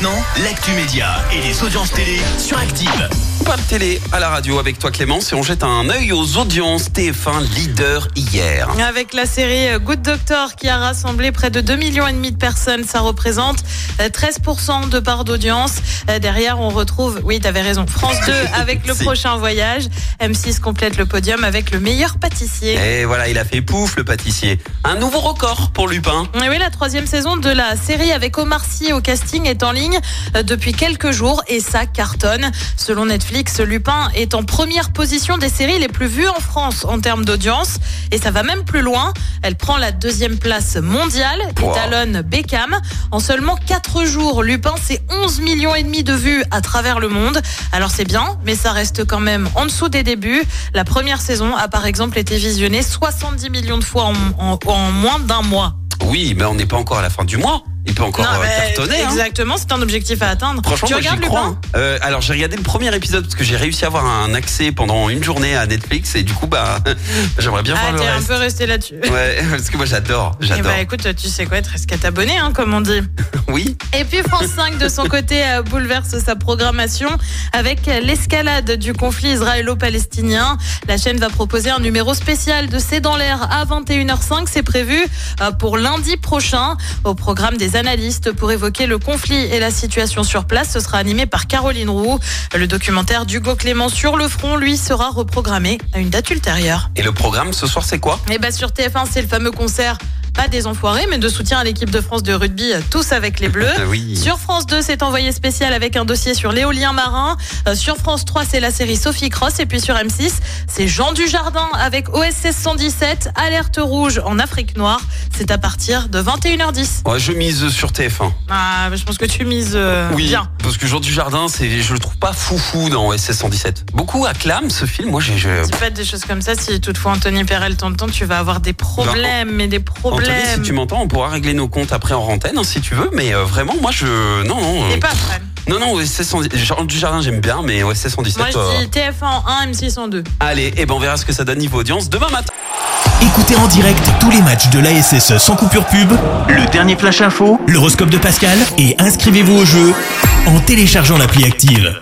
maintenant, l'actu média et les audiences télé sur Active. Pas de télé à la radio avec toi Clémence et on jette un œil aux audiences TF1 leader hier. Avec la série euh, Good Doctor qui a rassemblé près de 2 millions et demi de personnes, ça représente euh, 13% de part d'audience. Euh, Derrière, on retrouve, oui, t'avais raison, France 2 avec le Si. prochain voyage. M6 complète le podium avec le meilleur pâtissier. Et voilà, il a fait pouf le pâtissier. Un nouveau record pour Lupin. Et oui, la troisième saison de la série avec Omar Sy au casting est en ligne euh, depuis quelques jours et ça cartonne. Selon Netflix, Lupin est en première position des séries les plus vues en France en termes d'audience et ça va même plus loin. Elle prend la deuxième place mondiale Wow. Beckham. En seulement 4 jours, Lupin, c'est 11 millions et demi de vues à travers le monde. Alors c'est bien, mais ça reste quand même en dessous des débuts. La première saison a par exemple été visionnée 70 millions de fois en, en- en moins d'un mois. Oui, mais on n'est pas encore à la fin du mois. Il peut encore Non, euh, mais cartonner. hein. Exactement, c'est un objectif à atteindre. Franchement, tu moi, regardes. Lupin hein. Euh, alors j'ai regardé le premier épisode parce que j'ai réussi à avoir un accès pendant une journée à Netflix et du coup bah j'aimerais bien Ah, voir le t'es un reste. peu resté là-dessus. Ouais, parce que moi j'adore, Eh j'adore. bah écoute, tu sais quoi, te reste qu'à t'abonner, hein, comme on dit. Oui. Et puis France 5, de son côté, euh, bouleverse sa programmation avec l'escalade du conflit israélo-palestinien. La chaîne va proposer un numéro spécial de C'est dans l'air à 21h05. C'est prévu euh, pour lundi prochain. Au programme des analystes pour évoquer le conflit et la situation sur place, ce sera animé par Caroline Roux. Le documentaire d'Hugo Clément sur le front, lui, sera reprogrammé à une date ultérieure. Et le programme ce soir c'est quoi? Et bah sur TF1, c'est le fameux concert, pas des enfoirés, mais de soutien à l'équipe de France de rugby, euh, tous avec les Bleus. Ah oui. Sur France 2, c'est envoyé spécial avec un dossier sur l'éolien marin. Euh, sur France 3, c'est la série Sophie Cross. Et puis sur M6, c'est Jean Dujardin avec OSS 117, Alerte rouge en Afrique noire. C'est à partir de 21h10. Ouais, je mise sur TF1. Ah, je pense que tu mises euh, Oui, bien. parce que Jean Dujardin, c'est, je le trouve pas foufou dans OSS 117. Beaucoup acclament ce film. Moi, j'ai, je... Tu fais des choses comme ça, si toutefois Anthony Perel t'entend, tu vas avoir des problèmes, mais des problèmes. Anthony, si tu m'entends, on pourra régler nos comptes après en antenne, hein, si tu veux. Mais euh, vraiment, moi, je, non, non, T'es euh, pas fan. non, non, OSS 117. Jean Dujardin, j'aime bien, mais OSS 117. Moi, je dis TF1 en 1, M6 en 2. Allez, et ben on verra ce que ça donne niveau audience demain matin. Écoutez en direct tous les matchs de l'ASSE sans coupure pub, le dernier flash info, l'horoscope de Pascal et inscrivez-vous au jeu en téléchargeant l'appli active.